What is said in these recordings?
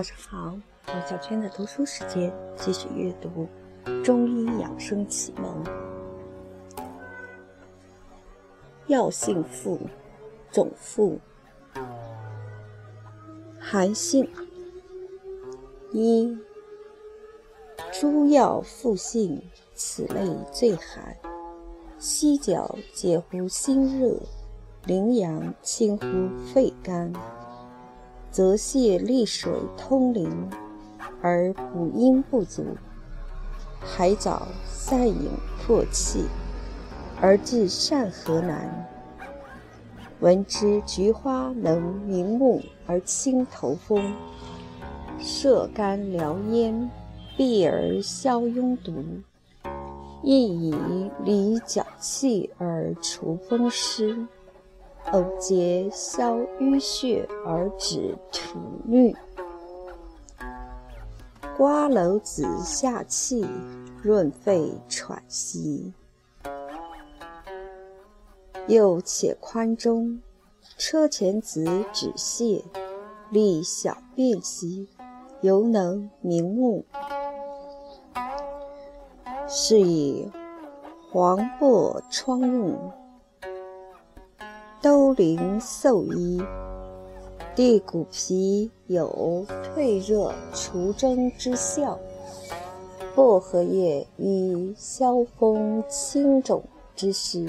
早上好，王小娟的读书时间继续阅读《中医养生启蒙》。药性附，总附，寒性。一，诸药附性，此类最寒。犀角解乎心热，羚羊清乎肺肝。则泻利水通淋，而补阴不足；海藻散饮破气，而治善和难。闻之，菊花能明目而清头风，摄肝疗咽，闭而消痈毒；亦以理脚气而除风湿。偶结消瘀血而止吐衄，瓜蒌子下气，润肺喘息。又且宽中，车前子止泻，利小便稀，犹能明目。是以黄柏疮痈。兜苓嗽医，地骨皮有退热除蒸之效。薄荷叶以消风清肿之湿，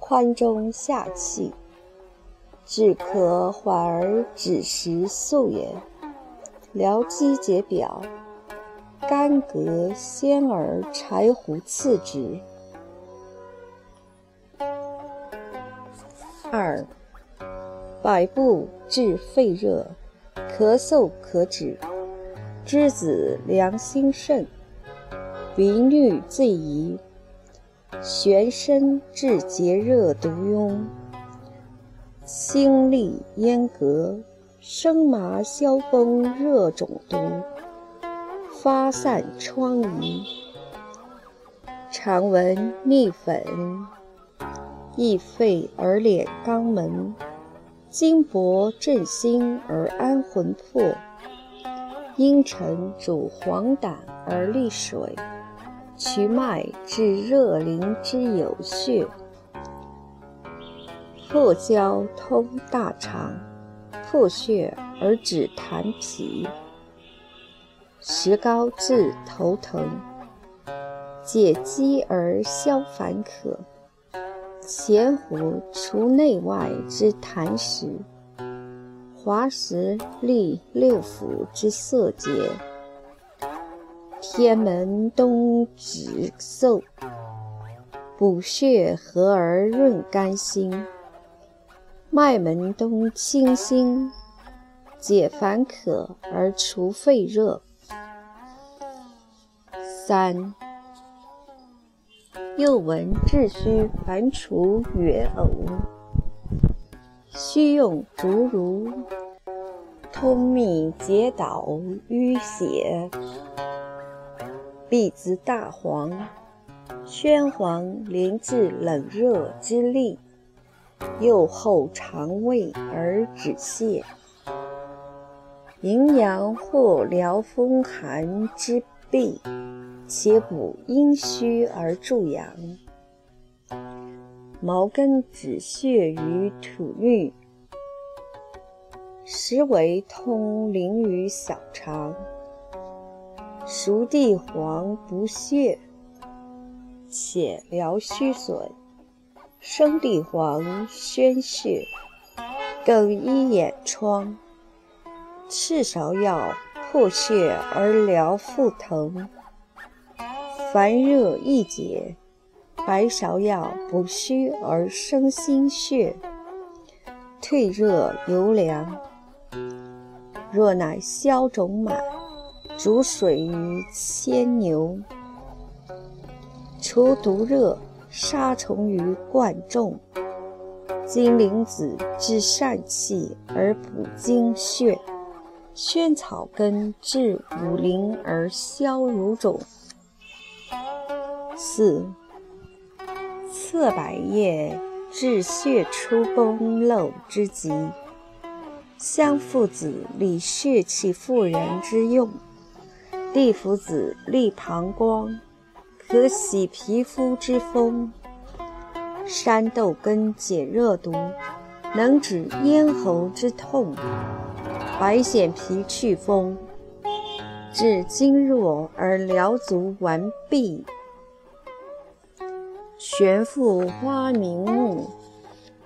宽中下气，治咳缓而止食素也。疗积解表，干咳先而柴胡刺之。二，百步治肺热，咳嗽可止。栀子凉心肾，鼻衄醉疑。玄参治结热毒痈，辛利咽膈。生麻消风热肿毒，发散疮痍。常闻蜜粉。益肺而敛肛门，金帛镇心而安魂魄，阴沉主黄疸而利水，瞿麦治热淋之有血，破交通大肠，破血而止痰皮，石膏治头疼，解肌而消烦渴。咸胡除内外之痰湿，滑石利六腑之色结，天门冬止嗽，补血和而润肝心，麦门冬清心，解烦渴而除肺热。三。又闻治虚烦除哕呕，须用竹茹，通秘解导淤血。必滋大黄、宣黄，连治冷热之力，又后肠胃而止泻。营阳或疗风寒之痹。且补阴虚而助阳，毛根止血于土郁，实为通淋于小肠。熟地黄补血，且疗虚损；生地黄宣血，更医眼疮。赤芍药破血而疗腹疼。烦热易解，白芍药补虚而生心血，退热尤凉。若乃消肿满，煮水于牵牛，除毒热，杀虫于贯众。金铃子治疝气而补精血，萱草根治五淋而消乳肿。四，侧柏叶治血出崩漏之疾，香附子理血气妇人之用，地附子利膀胱，可洗皮肤之风。山豆根解热毒，能止咽喉之痛。白藓皮祛风，治经弱而疗足完毕。玄附花明目，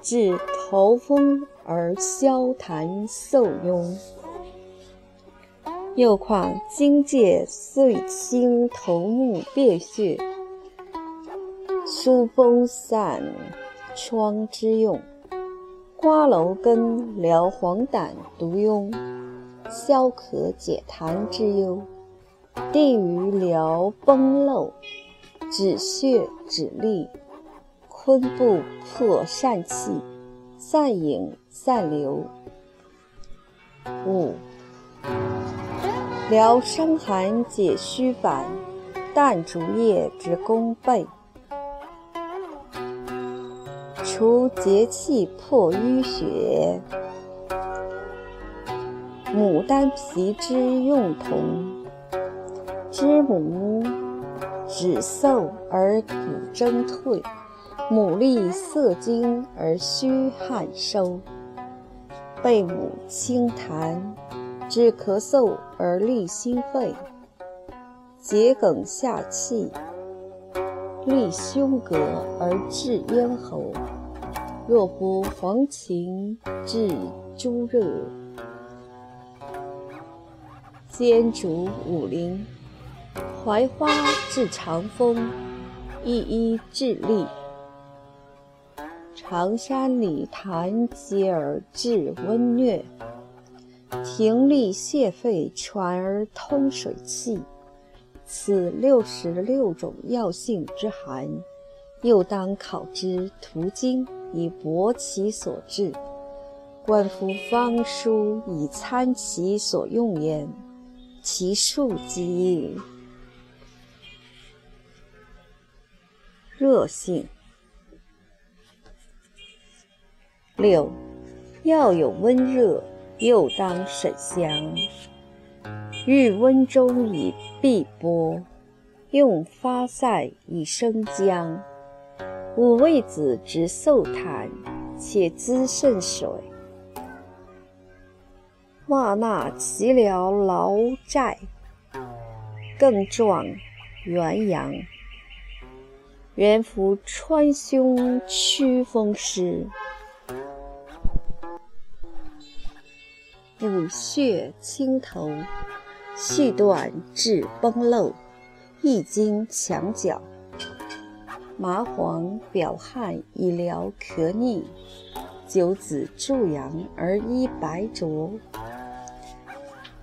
治头风而消痰受痈。又况荆芥碎清头目便血，疏风散疮之用。瓜蒌根疗黄疸毒痈，消渴解痰之忧。地榆疗崩漏。止血止痢，昆布破疝气，散饮散流。五、疗伤寒解虚烦，淡竹叶之功倍。除结气破淤血，牡丹皮之用同，知母。止嗽而骨蒸退，牡蛎涩精而虚汗收，贝母清痰，止咳嗽而利心肺，桔梗下气，利胸膈而治咽喉。若服黄芩治诸热，兼竹五苓。槐花治长风，一一治痢；长山里檀接而治温疟，停痢泻肺，喘而通水气。此六十六种药性之寒，又当考之图经，以博其所治。观夫方书以参其所用焉，其数极。热性六，药有温热，又当审香。欲温中以碧波，用发散以生姜。五味子之嗽痰，且滋肾水。袜纳其疗劳债，更壮元阳。元服川芎祛风湿，补血清头，续断治崩漏，益精强脚。麻黄表汗以疗咳逆，九子助阳而医白浊。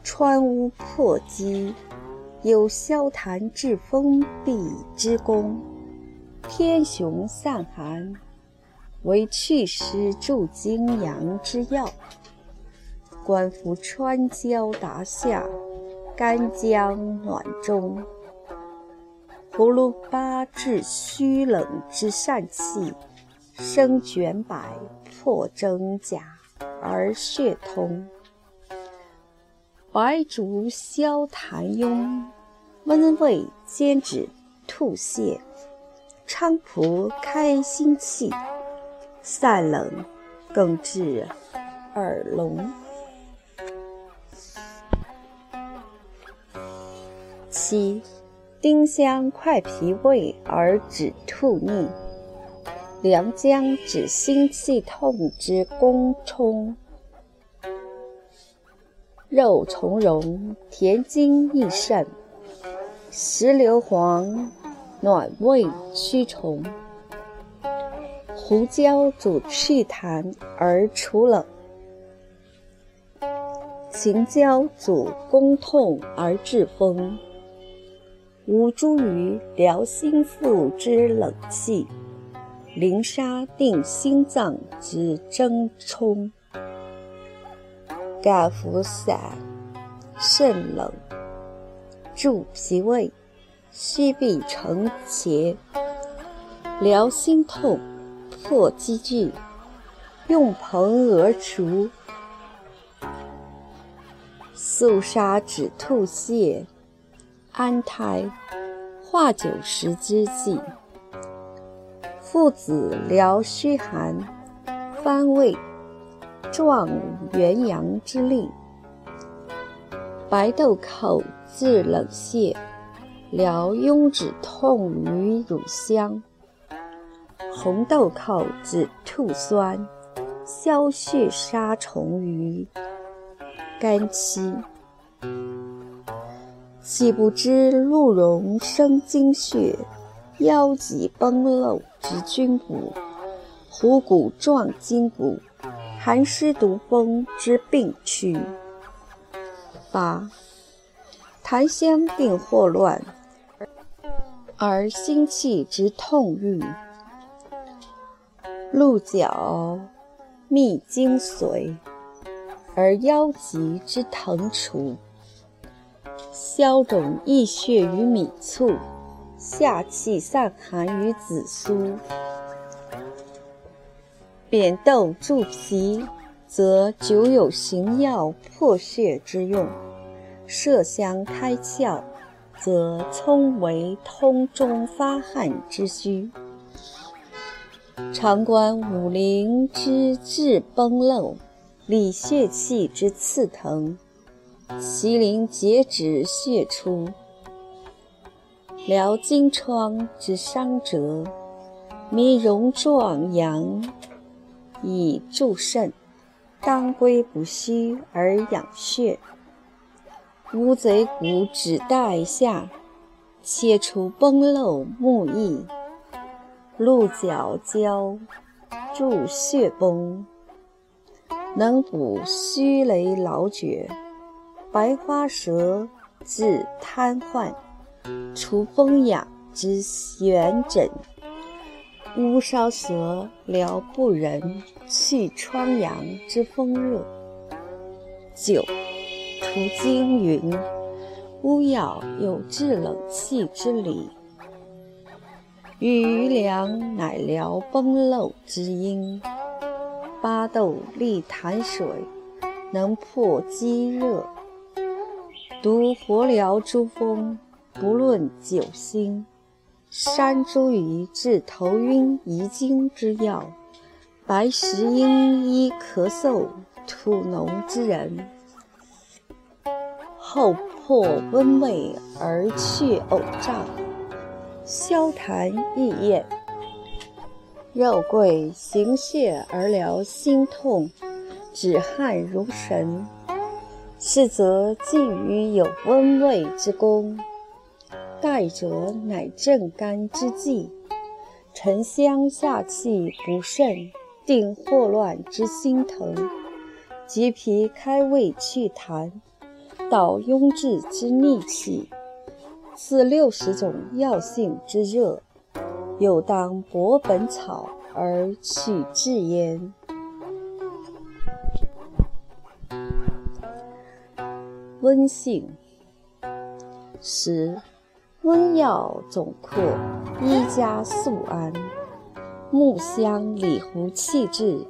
川乌破积，有消痰治风痹之功。天雄散寒，为祛湿助精阳之药。观服川椒达下，干姜暖中。葫芦巴治虚冷之疝气，生卷柏破真假而血通。白术消痰痈，温胃兼止吐泻。菖蒲开心气，散冷，更治耳聋。七，丁香快脾胃而止吐逆，良姜止心气痛之功充。肉苁蓉填精益肾，石硫黄。暖胃驱虫，胡椒主祛痰而除冷，秦椒主攻痛而治风，吴茱萸疗心腹之冷气，灵砂定心脏之争冲，盖服散肾冷，助脾胃。虚痹成邪，疗心痛，破积聚，用蓬而除。肃杀止吐泻，安胎化九十之际，父子疗虚寒，翻胃壮元阳之力。白豆蔻治冷泻，疗痈止痛于乳香；红豆蔻止吐酸，消血杀虫于肝期。岂不知鹿茸生精血，腰脊崩漏之筋骨，虎骨壮筋骨，寒湿毒风之病区。八，檀香定霍乱，而心气之痛欲；鹿角秘精髓，而腰脊之疼除。消肿益血于米醋，下气散寒于紫苏。扁豆助脾，则久有行药破血之用；麝香开窍，则葱为通中发汗之需。常观五苓之治崩漏，理血气之刺疼。麒麟截止血出，疗金疮之伤折；弥荣壮阳以助肾，当归补虚而养血。乌贼骨止带下，切除崩漏目翳；鹿角胶助血崩，能补虚羸劳绝。白花蛇治瘫痪，除风痒之癣疹；乌梢蛇疗不仁，去疮疡之风热。九，涂经云：乌药有治冷气之理，与余粮乃疗崩漏之因。巴豆利痰水，能破积热。独活疗诸风，不论九星。山茱萸治头晕遗精之药，白石英医咳嗽吐脓之人。后破温胃而去呕胀，消痰益咽。肉桂行血而疗心痛，止汗如神。是则既于有温胃之功，盖者乃正肝之剂。沉香下气补肾，定霍乱之心疼；橘皮开胃祛痰，导壅滞之逆气。四六十种药性之热，有当博本草而取治焉。温性。十，温药总括：一加速安，木香理胡气滞，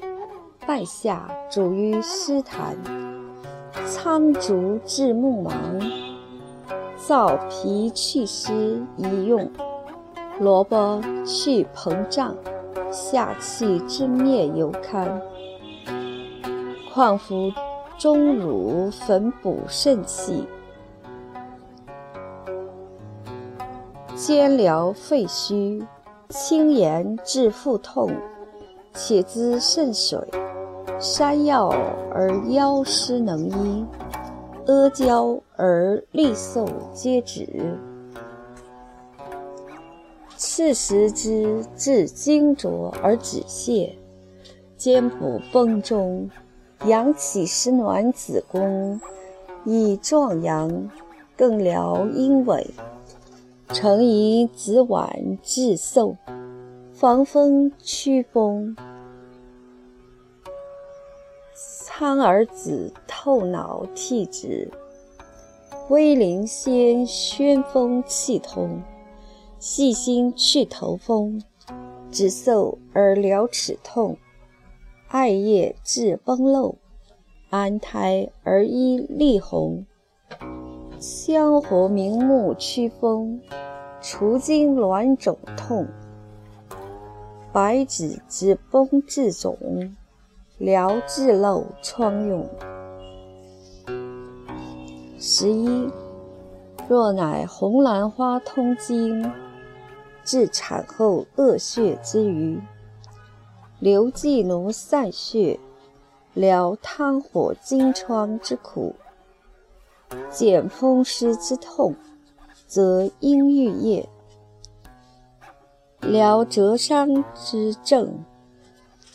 败下主于湿痰，苍竹治目盲，燥脾祛湿宜用；萝卜去膨胀，下气之灭尤堪。况服。中乳粉补肾气，兼疗肺虚，清盐治腹痛，且滋肾水。山药而腰湿能医，阿胶而利嗽皆止。赤石之治精浊而止泻，兼补崩中。阳起湿暖子宫，以壮阳，更疗阴痿。成以子脘治嗽，防风祛风。苍耳子透脑涕止，威灵仙宣风气通，细心去头风，止嗽而疗齿痛。艾叶治崩漏，安胎而衣丽红，香火明目驱风，除经挛肿痛。白芷之崩治肿，疗治漏疮痈。十一，若乃红兰花通经，治产后恶血之余，留寄奴散血，疗汤火经疮之苦，减风湿之痛，则阴郁液。疗折伤之症，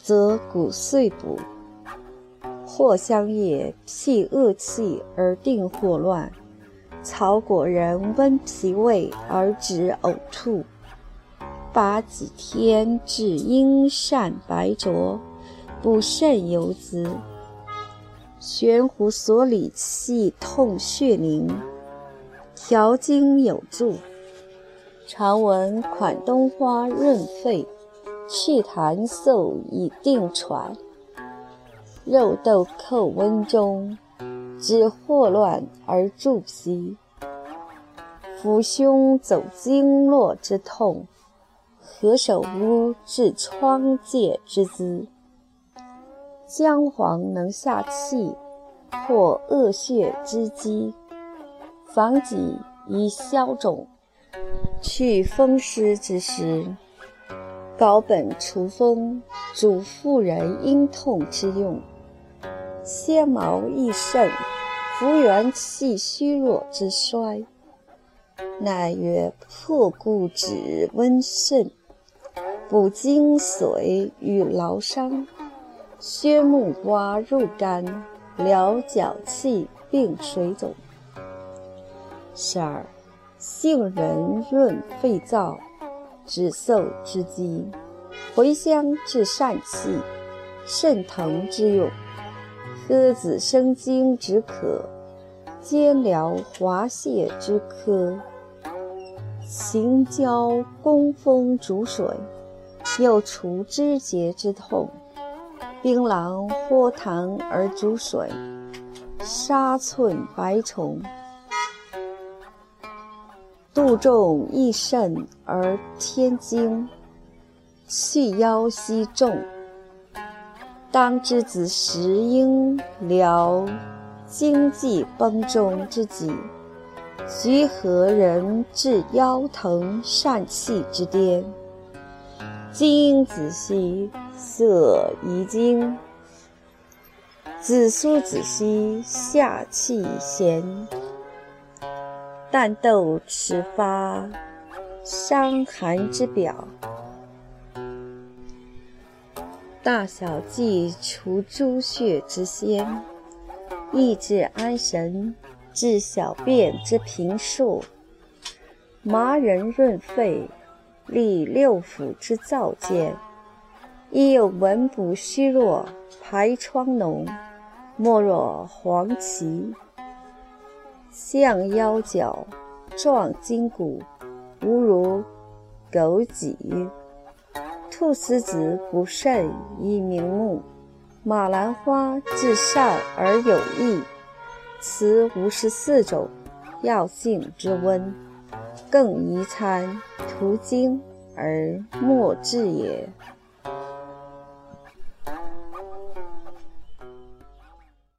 则骨碎补；藿香叶辟恶气而定霍乱，草果仁温脾胃而止呕吐，八戟天治阴疝白浊，补肾游滋；悬壶所里气痛血凝，调经有助。常闻款冬花润肺，祛痰嗽以定喘；肉豆蔻温中，止霍乱而助脾；抚胸走经络之痛，何首乌治疮疥之滋；姜黄能下气，破恶血之积；防己以消肿。去风湿之时，高本除风，主妇人阴痛之用；鲜毛益肾，扶元气虚弱之衰。乃曰破故止温肾，补精髓与劳伤；削木瓜入肝，疗脚气并水肿。十二。杏仁润肺燥，止嗽之机；茴香治疝气、肾疼之用；诃子生津止渴，兼疗滑泻之科；行焦攻风逐水，又除肢节之痛；槟榔豁痰而逐水，沙寸白虫。杜仲益肾而添精，去腰息重。当之子时应疗经济崩中之疾，徐何人治腰疼疝气之巅？金子兮色宜精，紫苏子兮下气咸。淡豆始发伤寒之表，大小剂除诸血之先，益治安神，治小便之频数。麻仁润肺，利六腑之燥健，亦有文补虚弱，排疮脓，莫若黄芪。象腰脚，壮筋骨，无如枸杞；菟丝子补肾以明目，马兰花治善而有益。此五十四种药性之温，更宜参途经而莫至也。